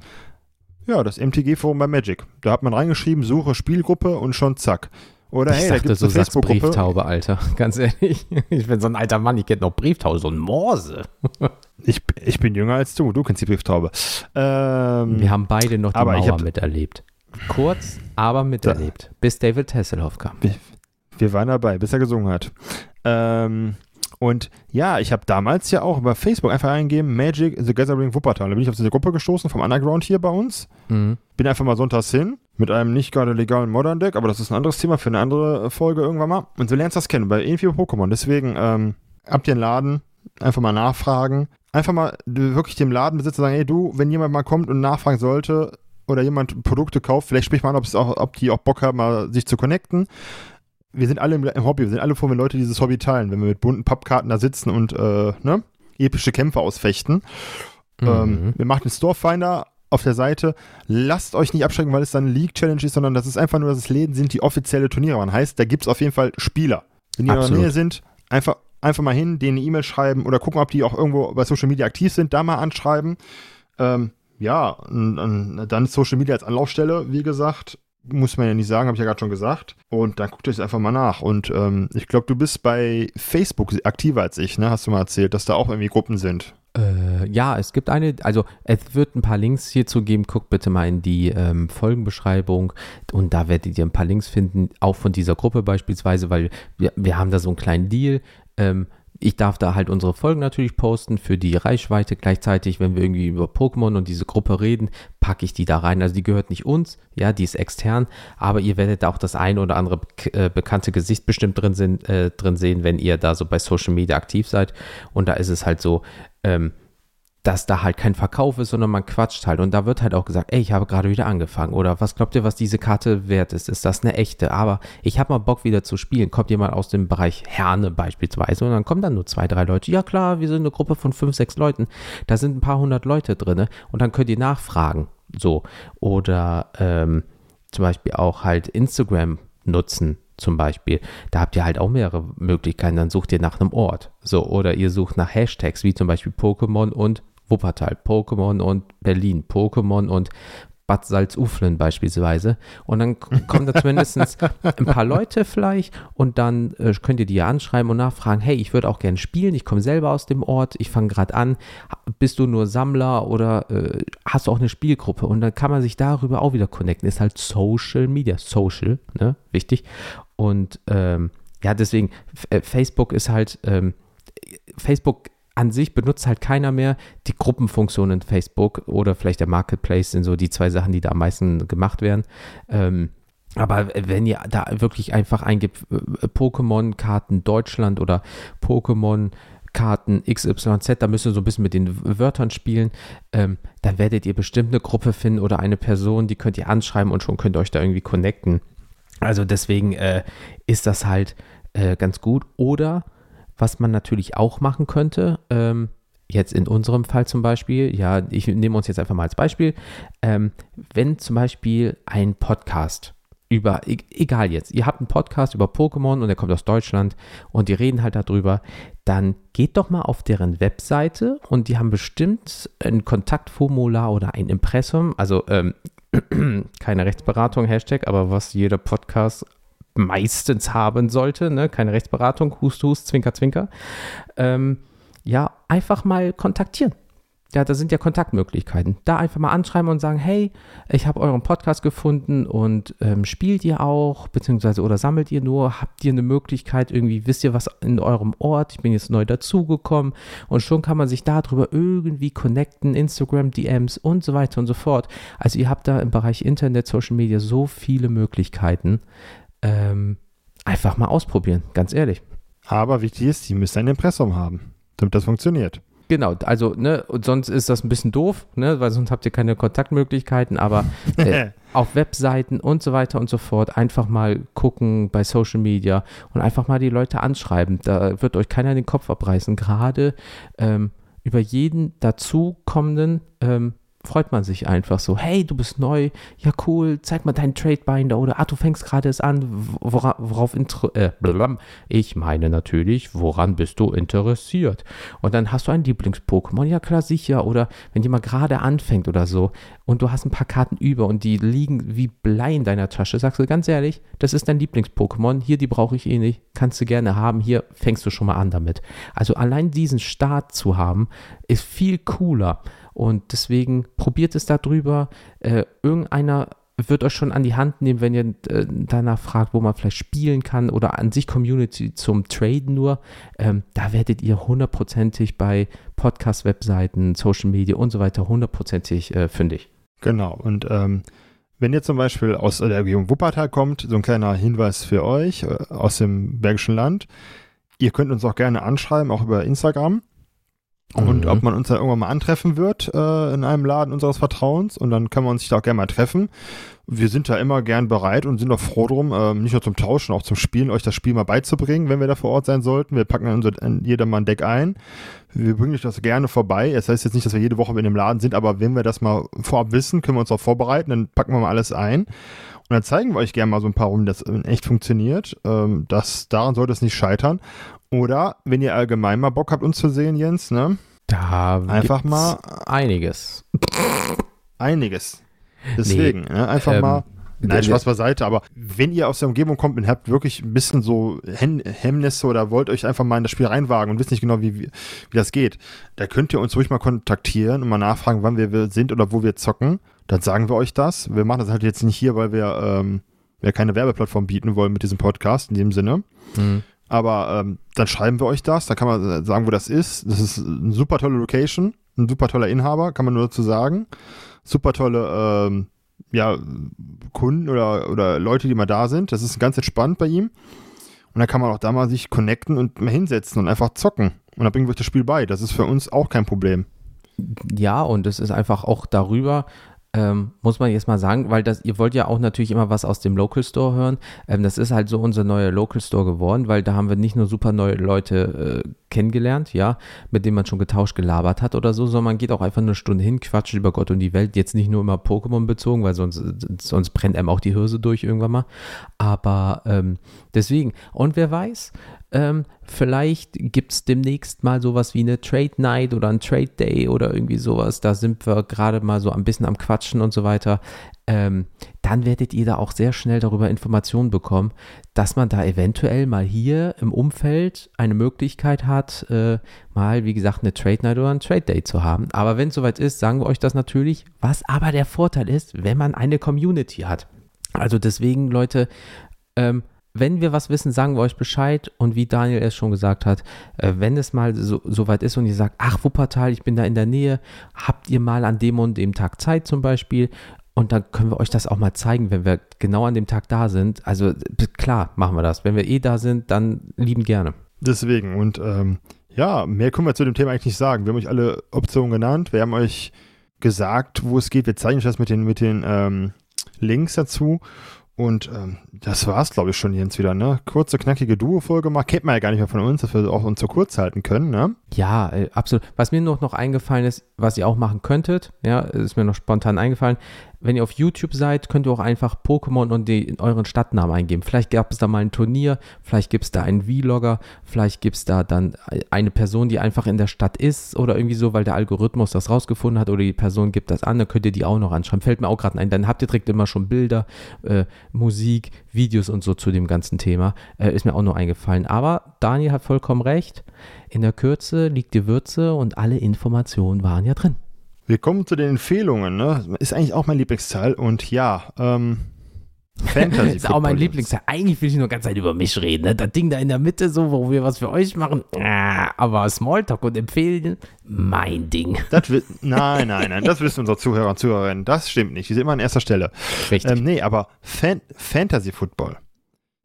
ja, das MTG-Forum bei Magic. Da hat man reingeschrieben, suche Spielgruppe und schon zack. Oder ich hey, da dachte, gibt es du eine sagst. Brieftaube, Alter. Ganz ehrlich. Ich bin so ein alter Mann, ich kenne noch Brieftaube, so ein Morse. Ich, ich bin jünger als du, du kennst die Brieftaube. Ähm, Wir haben beide noch die aber ich Mauer hab- miterlebt. Kurz, aber miterlebt. Bis David Hasselhoff kam. Wir waren dabei, bis er gesungen hat. Ähm, und ja, ich habe damals ja auch über Facebook einfach eingegeben, Magic the Gathering Wuppertal. Da bin ich auf diese Gruppe gestoßen vom Underground hier bei uns. Mhm. Bin einfach mal sonntags hin mit einem nicht gerade legalen Modern Deck, aber das ist ein anderes Thema für eine andere Folge irgendwann mal. Und so lernst du das kennen bei irgendwie Pokémon. Deswegen ähm, habt ihr einen Laden, einfach mal nachfragen. Einfach mal wirklich dem Ladenbesitzer sagen, hey du, wenn jemand mal kommt und nachfragen sollte oder jemand Produkte kauft, vielleicht spricht man an, ob, es auch, ob die auch Bock haben, mal sich zu connecten. Wir sind alle im, Hobby, wir sind alle froh, wenn Leute dieses Hobby teilen, wenn wir mit bunten Pappkarten da sitzen und äh, ne, epische Kämpfe ausfechten. Ähm, Mhm. wir machen den Storefinder auf der Seite. Lasst euch nicht abschrecken, weil es dann eine League-Challenge ist, sondern das ist einfach nur, dass es Läden sind, die offizielle Turniere machen. Heißt, da gibt es auf jeden Fall Spieler. Wenn die in der Nähe sind, einfach, einfach mal hin, denen eine E-Mail schreiben oder gucken, ob die auch irgendwo bei Social Media aktiv sind, da mal anschreiben. Ähm, ja, und, und dann Social Media als Anlaufstelle, wie gesagt. Muss man ja nicht sagen, habe ich ja gerade schon gesagt. Und dann guckt euch einfach mal nach. Und ähm, ich glaube, du bist bei Facebook aktiver als ich, ne? Hast du mal erzählt, dass da auch irgendwie Gruppen sind. Äh, ja, es gibt eine, also es wird ein paar Links hierzu geben. Guckt bitte mal in die ähm, Folgenbeschreibung und da werdet ihr ein paar Links finden, auch von dieser Gruppe beispielsweise, weil wir, wir haben da so einen kleinen Deal. Ähm, ich darf da halt unsere Folgen natürlich posten für die Reichweite. Gleichzeitig, wenn wir irgendwie über Pokémon und diese Gruppe reden, packe ich die da rein. Also die gehört nicht uns, ja, die ist extern, aber ihr werdet auch das eine oder andere äh, bekannte Gesicht bestimmt drin, sind, äh, drin sehen, wenn ihr da so bei Social Media aktiv seid. Und da ist es halt so, ähm, dass da halt kein Verkauf ist, sondern man quatscht halt. Und da wird halt auch gesagt, ey, ich habe gerade wieder angefangen. Oder was glaubt ihr, was diese Karte wert ist? Ist das eine echte? Aber ich habe mal Bock wieder zu spielen. Kommt jemand aus dem Bereich Herne beispielsweise und dann kommen dann nur zwei, drei Leute. Ja klar, wir sind eine Gruppe von fünf, sechs Leuten. Da sind ein paar hundert Leute drin. Und dann könnt ihr nachfragen. So. Oder ähm, zum Beispiel auch halt Instagram nutzen zum Beispiel. Da habt ihr halt auch mehrere Möglichkeiten. Dann sucht ihr nach einem Ort. So, oder ihr sucht nach Hashtags, wie zum Beispiel Pokémon und Wuppertal, Pokémon und Berlin, Pokémon und Bad Salzuflen beispielsweise. Und dann kommen da zumindest ein paar Leute vielleicht und dann äh, könnt ihr die ja anschreiben und nachfragen, hey, ich würde auch gerne spielen, ich komme selber aus dem Ort, ich fange gerade an, bist du nur Sammler oder äh, hast du auch eine Spielgruppe? Und dann kann man sich darüber auch wieder connecten. Ist halt Social Media, Social, ne, wichtig. Und ähm, ja, deswegen, äh, Facebook ist halt, ähm, Facebook an sich benutzt halt keiner mehr. Die Gruppenfunktion in Facebook oder vielleicht der Marketplace sind so die zwei Sachen, die da am meisten gemacht werden. Ähm, aber wenn ihr da wirklich einfach eingibt, äh, Pokémon-Karten Deutschland oder Pokémon Karten XYZ, da müsst ihr so ein bisschen mit den Wörtern spielen, ähm, dann werdet ihr bestimmt eine Gruppe finden oder eine Person, die könnt ihr anschreiben und schon könnt ihr euch da irgendwie connecten. Also deswegen äh, ist das halt äh, ganz gut. Oder was man natürlich auch machen könnte, ähm, jetzt in unserem Fall zum Beispiel, ja, ich nehme uns jetzt einfach mal als Beispiel, ähm, wenn zum Beispiel ein Podcast über, e-, egal jetzt, ihr habt einen Podcast über Pokémon und der kommt aus Deutschland und die reden halt darüber, dann geht doch mal auf deren Webseite und die haben bestimmt ein Kontaktformular oder ein Impressum, also ähm, keine Rechtsberatung, Hashtag, aber was jeder Podcast meistens haben sollte, ne? keine Rechtsberatung, Hust, Hust, Zwinker, Zwinker, ähm, ja, einfach mal kontaktieren. Ja, da sind ja Kontaktmöglichkeiten. Da einfach mal anschreiben und sagen, hey, ich habe euren Podcast gefunden und ähm, spielt ihr auch, beziehungsweise oder sammelt ihr nur, habt ihr eine Möglichkeit, irgendwie, wisst ihr was in eurem Ort, ich bin jetzt neu dazugekommen und schon kann man sich darüber irgendwie connecten, Instagram, DMs und so weiter und so fort. Also ihr habt da im Bereich Internet, Social Media so viele Möglichkeiten, ähm, einfach mal ausprobieren, ganz ehrlich. Aber wichtig ist, die müssen ein Impressum haben, damit das funktioniert. Genau, also, ne, und sonst ist das ein bisschen doof, ne, weil sonst habt ihr keine Kontaktmöglichkeiten, aber äh, auf Webseiten und so weiter und so fort einfach mal gucken bei Social Media und einfach mal die Leute anschreiben. Da wird euch keiner den Kopf abreißen. Gerade ähm, über jeden dazukommenden ähm, freut man sich einfach so, hey, du bist neu, ja cool, zeig mal deinen Tradebinder oder ah, du fängst gerade es an, wora, worauf äh, ich meine natürlich, woran bist du interessiert? Und dann hast du ein Lieblings-Pokémon, ja klar, sicher, oder wenn jemand gerade anfängt oder so und du hast ein paar Karten über und die liegen wie Blei in deiner Tasche, sagst du ganz ehrlich, das ist dein Lieblings-Pokémon, hier, die brauche ich eh nicht, kannst du gerne haben, hier fängst du schon mal an damit. Also allein diesen Start zu haben, ist viel cooler. Und deswegen probiert es darüber. Äh, irgendeiner wird euch schon an die Hand nehmen, wenn ihr äh, danach fragt, wo man vielleicht spielen kann oder an sich Community zum Traden nur. Ähm, da werdet ihr hundertprozentig bei Podcast-Webseiten, Social Media und so weiter hundertprozentig äh, fündig. Genau. Und ähm, wenn ihr zum Beispiel aus der Region Wuppertal kommt, so ein kleiner Hinweis für euch äh, aus dem Bergischen Land. Ihr könnt uns auch gerne anschreiben, auch über Instagram. Und mhm. ob man uns da irgendwann mal antreffen wird äh, in einem Laden unseres Vertrauens und dann können wir uns da auch gerne mal treffen. Wir sind da immer gern bereit und sind auch froh drum, äh, nicht nur zum Tauschen, auch zum Spielen, euch das Spiel mal beizubringen, wenn wir da vor Ort sein sollten. Wir packen unser, jedermann Deck ein. Wir bringen euch das gerne vorbei. Es das heißt jetzt nicht, dass wir jede Woche in dem Laden sind, aber wenn wir das mal vorab wissen, können wir uns auch vorbereiten, dann packen wir mal alles ein. Und dann zeigen wir euch gerne mal so ein paar Runden, das echt funktioniert. Ähm, das, daran sollte es nicht scheitern. Oder wenn ihr allgemein mal Bock habt, uns zu sehen, Jens, ne? Da einfach mal einiges. Einiges. Deswegen, nee, ne? einfach ähm, mal Nein, Spaß beiseite, aber wenn ihr aus der Umgebung kommt und habt wirklich ein bisschen so Hemmnisse oder wollt euch einfach mal in das Spiel reinwagen und wisst nicht genau, wie, wie, wie das geht, da könnt ihr uns ruhig mal kontaktieren und mal nachfragen, wann wir sind oder wo wir zocken. Dann sagen wir euch das. Wir machen das halt jetzt nicht hier, weil wir, ähm, wir keine Werbeplattform bieten wollen mit diesem Podcast in dem Sinne. Mhm. Aber ähm, dann schreiben wir euch das, da kann man sagen, wo das ist. Das ist eine super tolle Location, ein super toller Inhaber, kann man nur dazu sagen. Super tolle ähm, ja, Kunden oder, oder Leute, die mal da sind. Das ist ganz entspannt bei ihm. Und dann kann man auch da mal sich connecten und mal hinsetzen und einfach zocken. Und dann bringen wir euch das Spiel bei. Das ist für uns auch kein Problem. Ja, und es ist einfach auch darüber, ähm, muss man jetzt mal sagen, weil das, ihr wollt ja auch natürlich immer was aus dem Local Store hören. Ähm, das ist halt so unser neuer Local Store geworden, weil da haben wir nicht nur super neue Leute äh, kennengelernt, ja, mit denen man schon getauscht, gelabert hat oder so, sondern man geht auch einfach eine Stunde hin, quatscht über Gott und die Welt. Jetzt nicht nur immer Pokémon bezogen, weil sonst, sonst brennt einem auch die Hirse durch irgendwann mal. Aber ähm, deswegen, und wer weiß, ähm, vielleicht gibt es demnächst mal sowas wie eine Trade Night oder ein Trade Day oder irgendwie sowas. Da sind wir gerade mal so ein bisschen am Quatschen und so weiter. Ähm, dann werdet ihr da auch sehr schnell darüber Informationen bekommen, dass man da eventuell mal hier im Umfeld eine Möglichkeit hat, äh, mal, wie gesagt, eine Trade Night oder ein Trade Day zu haben. Aber wenn es soweit ist, sagen wir euch das natürlich. Was aber der Vorteil ist, wenn man eine Community hat. Also deswegen, Leute, ähm, wenn wir was wissen, sagen wir euch Bescheid. Und wie Daniel es schon gesagt hat, äh, wenn es mal so, so, weit ist und ihr sagt, ach Wuppertal, ich bin da in der Nähe, habt ihr mal an dem und dem Tag Zeit zum Beispiel? Und dann können wir euch das auch mal zeigen, wenn wir genau an dem Tag da sind. Also klar, machen wir das. Wenn wir eh da sind, dann lieben gerne. Deswegen. Und ähm, ja, mehr können wir zu dem Thema eigentlich nicht sagen. Wir haben euch alle Optionen genannt. Wir haben euch gesagt, wo es geht. Wir zeigen euch das mit den, mit den ähm, Links dazu. Und ähm, das war's, glaube ich, schon Jens wieder, ne? Kurze, knackige Duo-Folge mal. Kennt man ja gar nicht mehr von uns, dass wir auch uns so kurz halten können, ne? Ja, äh, absolut. Was mir noch, noch eingefallen ist, was ihr auch machen könntet, ja, ist mir noch spontan eingefallen, wenn ihr auf YouTube seid, könnt ihr auch einfach Pokémon und die, euren Stadtnamen eingeben. Vielleicht gab es da mal ein Turnier, vielleicht gibt es da einen Vlogger, vielleicht gibt es da dann eine Person, die einfach in der Stadt ist oder irgendwie so, weil der Algorithmus das rausgefunden hat oder die Person gibt das an, dann könnt ihr die auch noch anschreiben. Fällt mir auch gerade ein. Dann habt ihr direkt immer schon Bilder, äh, Musik, Videos und so zu dem ganzen Thema. Äh, ist mir auch noch eingefallen. Aber Daniel hat vollkommen recht. In der Kürze liegt die Würze und alle Informationen waren ja drin. Wir kommen zu den Empfehlungen, ne? Ist eigentlich auch mein Lieblingsteil und ja, ähm, Fantasy. ist auch mein Lieblingsteil. Eigentlich will ich nur ganz Zeit über mich reden. Ne? Das Ding da in der Mitte, so, wo wir was für euch machen. Ah, aber Smalltalk und empfehlen, mein Ding. Das will, nein, nein, nein, das wissen unsere Zuhörer und Zuhörerinnen. Das stimmt nicht. Die sind immer an erster Stelle. Richtig. Ähm, nee, aber Fan Fantasy Football.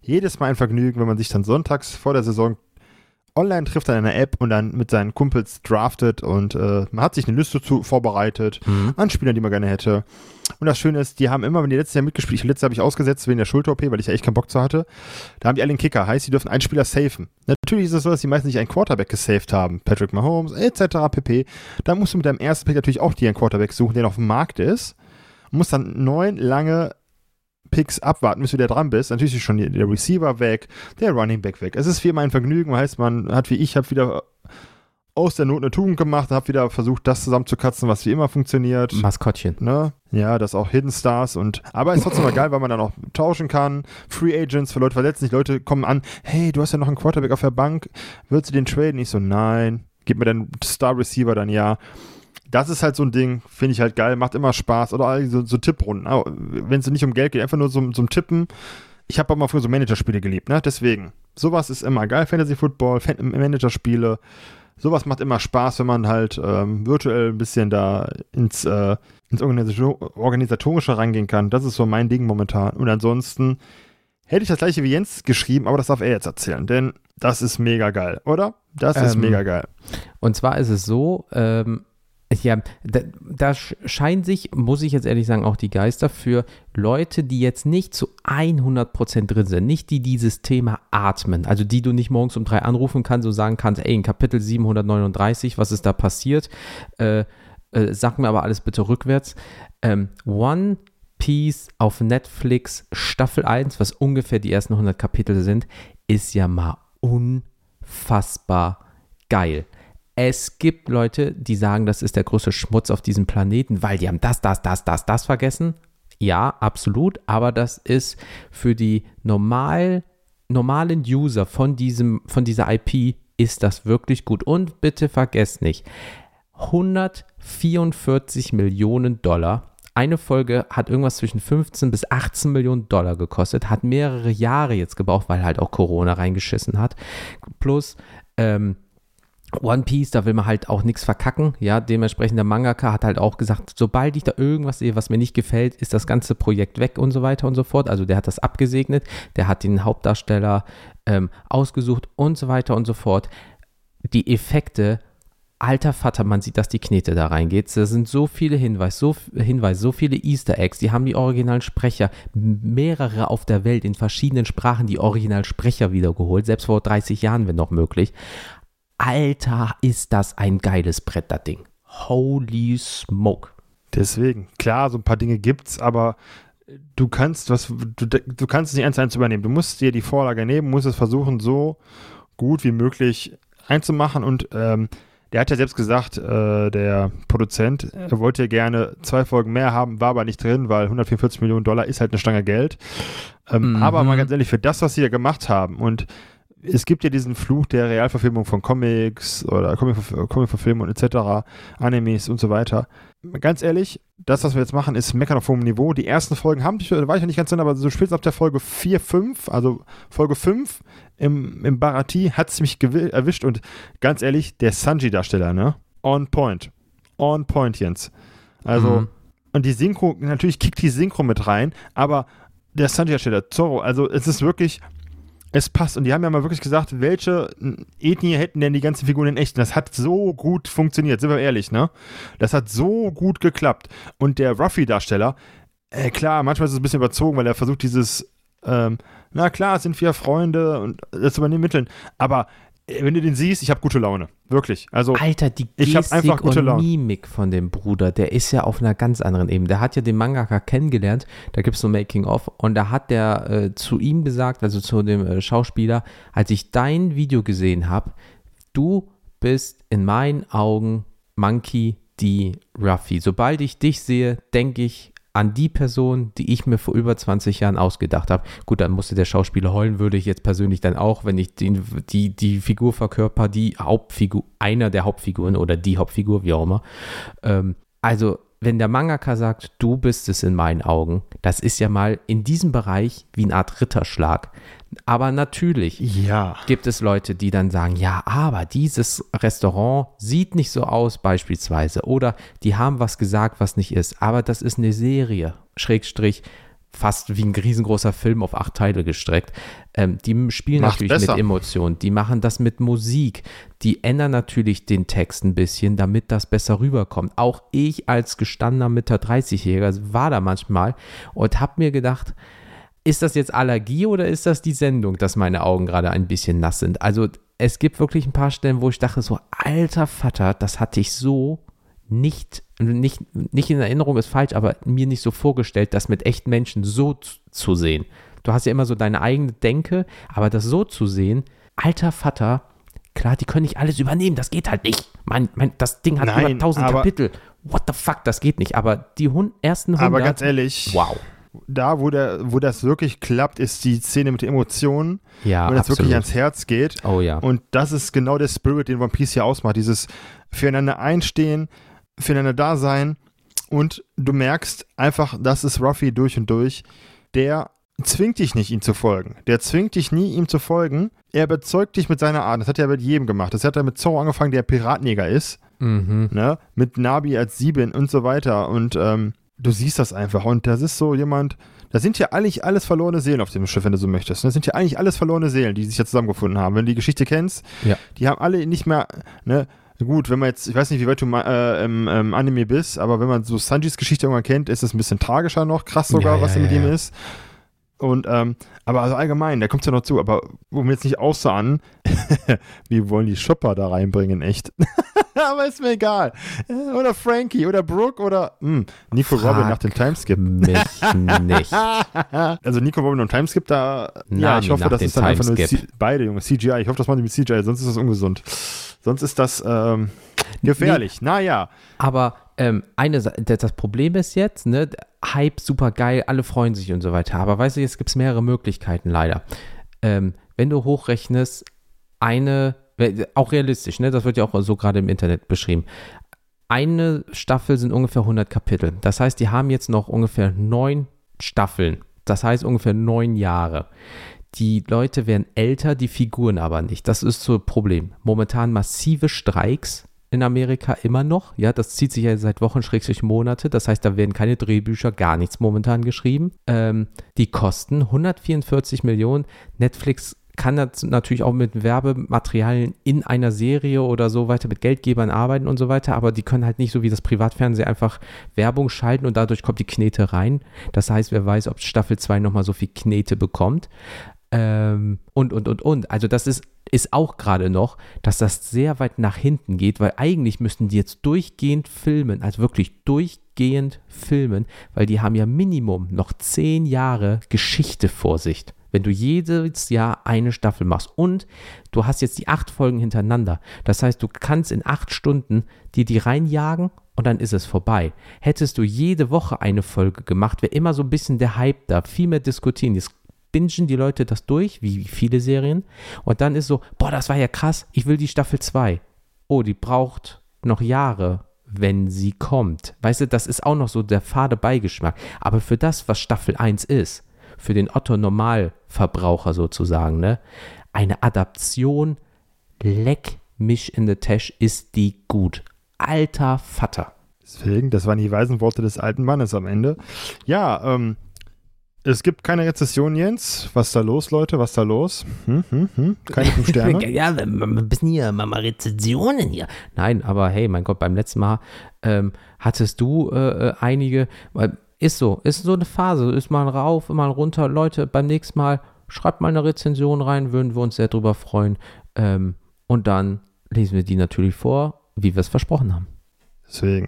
Jedes Mal ein Vergnügen, wenn man sich dann sonntags vor der Saison online trifft an einer App und dann mit seinen Kumpels draftet und äh, man hat sich eine Liste zu, vorbereitet mhm. an Spielern, die man gerne hätte. Und das Schöne ist, die haben immer, wenn die letztes Jahr mitgespielt, ich letztes habe ich ausgesetzt wegen der Schulter-OP, weil ich ja echt keinen Bock zu hatte, da haben die alle einen Kicker, heißt, die dürfen einen Spieler safen. Natürlich ist es so, dass die meisten nicht einen Quarterback gesaved haben, Patrick Mahomes etc. pp. Da musst du mit deinem ersten Pick natürlich auch dir einen Quarterback suchen, der noch auf dem Markt ist. Und musst dann neun lange Picks abwarten, bis du wieder dran bist. Natürlich ist schon der Receiver weg, der Running Back weg. Es ist wie mein Vergnügen, heißt man hat wie ich, habe wieder aus der Not eine Tugend gemacht, habe wieder versucht, das zusammenzukatzen, was wie immer funktioniert. Maskottchen. Ne? Ja, das auch Hidden Stars und aber ist trotzdem mal geil, weil man dann auch tauschen kann. Free Agents für Leute verletzen sich, Leute kommen an, hey, du hast ja noch einen Quarterback auf der Bank, würdest du den traden? Ich so, nein. Gib mir den Star Receiver dann ja das ist halt so ein Ding, finde ich halt geil, macht immer Spaß. Oder so, so Tipprunden, wenn es nicht um Geld geht, einfach nur so zum Tippen. Ich habe aber früher so Managerspiele geliebt, ne? Deswegen, sowas ist immer geil, Fantasy Football, Fan Managerspiele. Sowas macht immer Spaß, wenn man halt ähm, virtuell ein bisschen da ins, äh, ins Organisatorische rangehen kann. Das ist so mein Ding momentan. Und ansonsten hätte ich das gleiche wie Jens geschrieben, aber das darf er jetzt erzählen, denn das ist mega geil, oder? Das ist ähm, mega geil. Und zwar ist es so, ähm, ja, da, da, scheinen sich, muss ich jetzt ehrlich sagen, auch die Geister für Leute, die jetzt nicht zu 100% drin sind, nicht die dieses Thema atmen, also die du nicht morgens um drei anrufen kannst und sagen kannst, ey, in Kapitel 739, was ist da passiert, äh, äh, sag mir aber alles bitte rückwärts. Ähm, One Piece auf Netflix Staffel 1, was ungefähr die ersten 100 Kapitel sind, ist ja mal unfassbar geil. Es gibt Leute, die sagen, das ist der größte Schmutz auf diesem Planeten, weil die haben das, das, das, das, das vergessen. Ja, absolut, aber das ist für die normal, normalen User von, diesem, von dieser IP ist das wirklich gut. Und bitte vergesst nicht, 144 Millionen Dollar. Eine Folge hat irgendwas zwischen 15 bis 18 Millionen Dollar gekostet, hat mehrere Jahre jetzt gebraucht, weil halt auch Corona reingeschissen hat. Plus ähm, One Piece, da will man halt auch nichts verkacken. Ja, dementsprechend der Mangaka hat halt auch gesagt, sobald ich da irgendwas sehe, was mir nicht gefällt, ist das ganze Projekt weg und so weiter und so fort. Also der hat das abgesegnet, der hat den Hauptdarsteller ähm, ausgesucht und so weiter und so fort. Die Effekte, alter Vater, man sieht, dass die Knete da reingeht. Da sind so viele Hinweise, so, Hinweise, so viele Easter Eggs. Die haben die originalen Sprecher, mehrere auf der Welt in verschiedenen Sprachen, die Originalsprecher wiedergeholt, selbst vor 30 Jahren, wenn noch möglich. Alter, ist das ein geiles Brett, das Ding. Holy smoke. Deswegen, klar, so ein paar Dinge gibt's, aber du kannst was, du, du kannst es nicht eins zu eins übernehmen. Du musst dir die Vorlage nehmen, musst es versuchen, so gut wie möglich einzumachen und ähm, der hat ja selbst gesagt, äh, der Produzent, er wollte gerne zwei Folgen mehr haben, war aber nicht drin, weil 144 Millionen Dollar ist halt eine Stange Geld. Ähm, mhm. Aber mal ganz ehrlich, für das, was sie ja gemacht haben und es gibt ja diesen Fluch der Realverfilmung von Comics oder Comic-Verfilmungen etc., Animes und so weiter. Ganz ehrlich, das, was wir jetzt machen, ist meckern auf hohem Niveau. Die ersten Folgen haben, da war ich ja nicht ganz drin, aber so spätestens ab der Folge 4, 5, also Folge 5 im, im Barati hat es mich erwischt und ganz ehrlich, der Sanji-Darsteller, ne? On point. On point, Jens. Also, mhm. und die Synchro, natürlich kickt die Synchro mit rein, aber der Sanji-Darsteller, Zorro, also es ist wirklich, es passt. Und die haben ja mal wirklich gesagt, welche Ethnie hätten denn die ganzen Figuren in echt? Und das hat so gut funktioniert, sind wir ehrlich, ne? Das hat so gut geklappt. Und der Ruffy-Darsteller, äh, klar, manchmal ist es ein bisschen überzogen, weil er versucht, dieses, ähm, na klar, sind wir Freunde und das übernehmen Mitteln. Aber wenn du den siehst, ich habe gute Laune. Wirklich. Also, Alter, die Gestik und. Mimik von dem Bruder, der ist ja auf einer ganz anderen Ebene. Der hat ja den Mangaka kennengelernt, da gibt es so Making-of und da hat der äh, zu ihm gesagt, also zu dem äh, Schauspieler, als ich dein Video gesehen habe, du bist in meinen Augen Monkey D. Ruffy. Sobald ich dich sehe, denke ich an die Person, die ich mir vor über 20 Jahren ausgedacht habe. Gut, dann musste der Schauspieler heulen, würde ich jetzt persönlich dann auch, wenn ich die, die, die Figur verkörper, die Hauptfigur, einer der Hauptfiguren oder die Hauptfigur, wie auch immer. Ähm, also, wenn der Mangaka sagt, du bist es in meinen Augen, das ist ja mal in diesem Bereich wie eine Art Ritterschlag. Aber natürlich ja. gibt es Leute, die dann sagen, ja, aber dieses Restaurant sieht nicht so aus beispielsweise oder die haben was gesagt, was nicht ist. Aber das ist eine Serie, Schrägstrich, fast wie ein riesengroßer Film auf acht Teile gestreckt. Ähm, die spielen Macht natürlich besser. mit Emotionen, die machen das mit Musik, die ändern natürlich den Text ein bisschen, damit das besser rüberkommt. Auch ich als gestandener Mitte 30-Jähriger war da manchmal und habe mir gedacht, ist das jetzt Allergie oder ist das die Sendung, dass meine Augen gerade ein bisschen nass sind? Also es gibt wirklich ein paar Stellen, wo ich dachte so, alter Vater, das hatte ich so nicht, nicht, nicht in Erinnerung ist falsch, aber mir nicht so vorgestellt, das mit echten Menschen so zu sehen. Du hast ja immer so deine eigene Denke, aber das so zu sehen, alter Vater, klar, die können nicht alles übernehmen, das geht halt nicht. Mein, mein, das Ding hat Nein, über 1000 Kapitel. What the fuck, das geht nicht. Aber die Hund, ersten 100. Aber ganz ehrlich, wow da, wo, der, wo das wirklich klappt, ist die Szene mit Emotionen. Ja, wo das absolut. wirklich ans Herz geht. Oh ja. Und das ist genau der Spirit, den One Piece hier ausmacht. Dieses füreinander einstehen, füreinander da sein. Und du merkst einfach, das ist Ruffy durch und durch. Der zwingt dich nicht, ihm zu folgen. Der zwingt dich nie, ihm zu folgen. Er überzeugt dich mit seiner Art. Das hat er mit jedem gemacht. Das hat er mit Zoro angefangen, der Piratenjäger ist. Mhm. Ne? Mit Nabi als Sieben und so weiter. Und ähm, du siehst das einfach. Und das ist so jemand, da sind ja eigentlich alles verlorene Seelen auf dem Schiff, wenn du so möchtest. Das sind ja eigentlich alles verlorene Seelen, die sich ja zusammengefunden haben. Wenn du die Geschichte kennst, ja. die haben alle nicht mehr, ne, gut, wenn man jetzt, ich weiß nicht, wie weit du äh, im, im, Anime bist, aber wenn man so Sanjis Geschichte irgendwann kennt, ist es ein bisschen tragischer noch, krass sogar, ja, was ja, mit ihm ist. Und, ähm, aber also allgemein, da kommt es ja noch zu, aber wo mir jetzt nicht aussah an, wie wollen die Shopper da reinbringen, echt? aber ist mir egal. Oder Frankie oder Brooke oder mh, hm, Nico Frag Robin nach dem Timeskip. Mich nicht. also Nico Robin und Timeskip da, Nein, ja, ich hoffe, das ist dann einfach nur C beide, Junge, CGI. Ich hoffe, das machen die mit CGI, sonst ist das ungesund. Sonst ist das, ähm, Gefährlich, nee, naja. Aber ähm, eine, das Problem ist jetzt, ne, Hype super geil, alle freuen sich und so weiter. Aber weißt du, jetzt gibt es mehrere Möglichkeiten leider. Ähm, wenn du hochrechnest, eine, auch realistisch, ne, das wird ja auch so gerade im Internet beschrieben. Eine Staffel sind ungefähr 100 Kapitel. Das heißt, die haben jetzt noch ungefähr neun Staffeln. Das heißt ungefähr neun Jahre. Die Leute werden älter, die Figuren aber nicht. Das ist so ein Problem. Momentan massive Streiks in Amerika immer noch. Ja, das zieht sich ja seit Wochen, schrägstrich Monate. Das heißt, da werden keine Drehbücher, gar nichts momentan geschrieben. Ähm, die kosten 144 Millionen. Netflix kann natürlich auch mit Werbematerialien in einer Serie oder so weiter mit Geldgebern arbeiten und so weiter, aber die können halt nicht so wie das Privatfernsehen einfach Werbung schalten und dadurch kommt die Knete rein. Das heißt, wer weiß, ob Staffel 2 nochmal so viel Knete bekommt. Ähm, und, und, und, und. Also das ist, ist auch gerade noch, dass das sehr weit nach hinten geht, weil eigentlich müssten die jetzt durchgehend filmen, also wirklich durchgehend filmen, weil die haben ja Minimum noch zehn Jahre Geschichte vor sich wenn du jedes Jahr eine Staffel machst und du hast jetzt die acht Folgen hintereinander. Das heißt, du kannst in acht Stunden dir die reinjagen und dann ist es vorbei. Hättest du jede Woche eine Folge gemacht, wäre immer so ein bisschen der Hype da, viel mehr diskutieren. Jetzt bingen die Leute das durch, wie viele Serien. Und dann ist so, boah, das war ja krass, ich will die Staffel 2. Oh, die braucht noch Jahre, wenn sie kommt. Weißt du, das ist auch noch so der fade Beigeschmack. Aber für das, was Staffel 1 ist, für den Otto-Normalverbraucher sozusagen, ne, eine Adaption, leck mich in the Tash, ist die gut. Alter Vater. Deswegen, das waren die weisen Worte des alten Mannes am Ende. Ja, ähm, es gibt keine Rezession, Jens. Was ist da los, Leute? Was ist da los? Hm, hm, hm. Keine fünf Sterne? ja, wir müssen hier mal Rezensionen hier. Nein, aber hey, mein Gott, beim letzten Mal ähm, hattest du äh, äh einige, ist so, ist so eine Phase, ist mal rauf, mal runter. Leute, beim nächsten Mal schreibt mal eine Rezension rein, würden wir uns sehr drüber freuen. Ähm, und dann lesen wir die natürlich vor, wie wir es versprochen haben. Deswegen.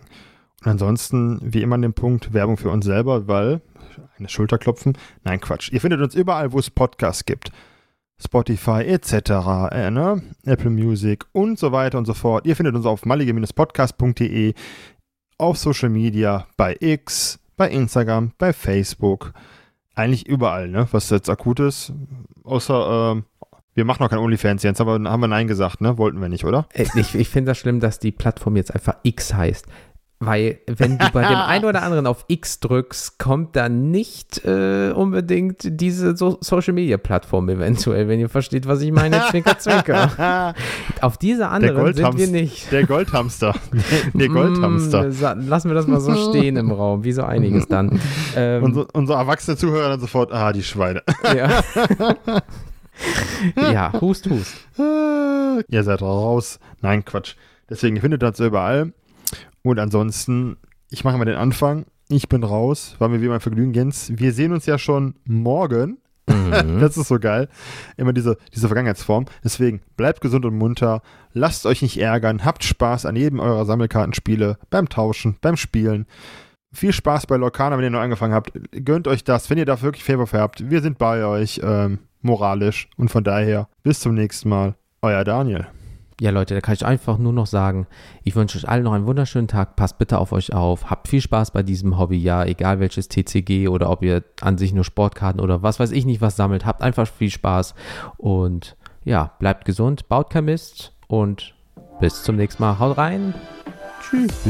Ansonsten, wie immer an dem Punkt, Werbung für uns selber, weil eine Schulterklopfen. Nein, Quatsch. Ihr findet uns überall, wo es Podcasts gibt. Spotify etc., äh, ne? Apple Music und so weiter und so fort. Ihr findet uns auf malige-podcast.de, auf Social Media, bei X, bei Instagram, bei Facebook. Eigentlich überall, ne? Was jetzt akut ist. Außer, äh, wir machen noch kein OnlyFans jetzt, aber haben wir Nein gesagt, ne? Wollten wir nicht, oder? Ich, ich finde das schlimm, dass die Plattform jetzt einfach X heißt. Weil, wenn du bei dem einen oder anderen auf X drückst, kommt dann nicht äh, unbedingt diese so Social Media Plattform eventuell, wenn ihr versteht, was ich meine. Zwinker, zwinker. auf diese anderen sind wir nicht. Der Goldhamster. Der Goldhamster. Mm, lassen wir das mal so stehen im Raum, wie so einiges dann. Ähm, unsere, unsere erwachsene Zuhörer dann sofort, ah, die Schweine. Ja. ja, hust, hust. Ihr seid raus. Nein, Quatsch. Deswegen findet ihr das überall. Und ansonsten, ich mache mal den Anfang. Ich bin raus. War mir wie mein Vergnügen, Jens. Wir sehen uns ja schon morgen. Mhm. das ist so geil. Immer diese, diese Vergangenheitsform. Deswegen bleibt gesund und munter. Lasst euch nicht ärgern. Habt Spaß an jedem eurer Sammelkartenspiele. Beim Tauschen, beim Spielen. Viel Spaß bei Lorcana, wenn ihr neu angefangen habt. Gönnt euch das, wenn ihr da wirklich Favor für habt. Wir sind bei euch, ähm, moralisch. Und von daher, bis zum nächsten Mal. Euer Daniel ja, Leute, da kann ich einfach nur noch sagen, ich wünsche euch allen noch einen wunderschönen Tag. Passt bitte auf euch auf. Habt viel Spaß bei diesem Hobby, ja, egal welches TCG oder ob ihr an sich nur Sportkarten oder was weiß ich nicht was sammelt. Habt einfach viel Spaß und ja, bleibt gesund, baut kein Mist und bis zum nächsten Mal. Haut rein. Tschüss.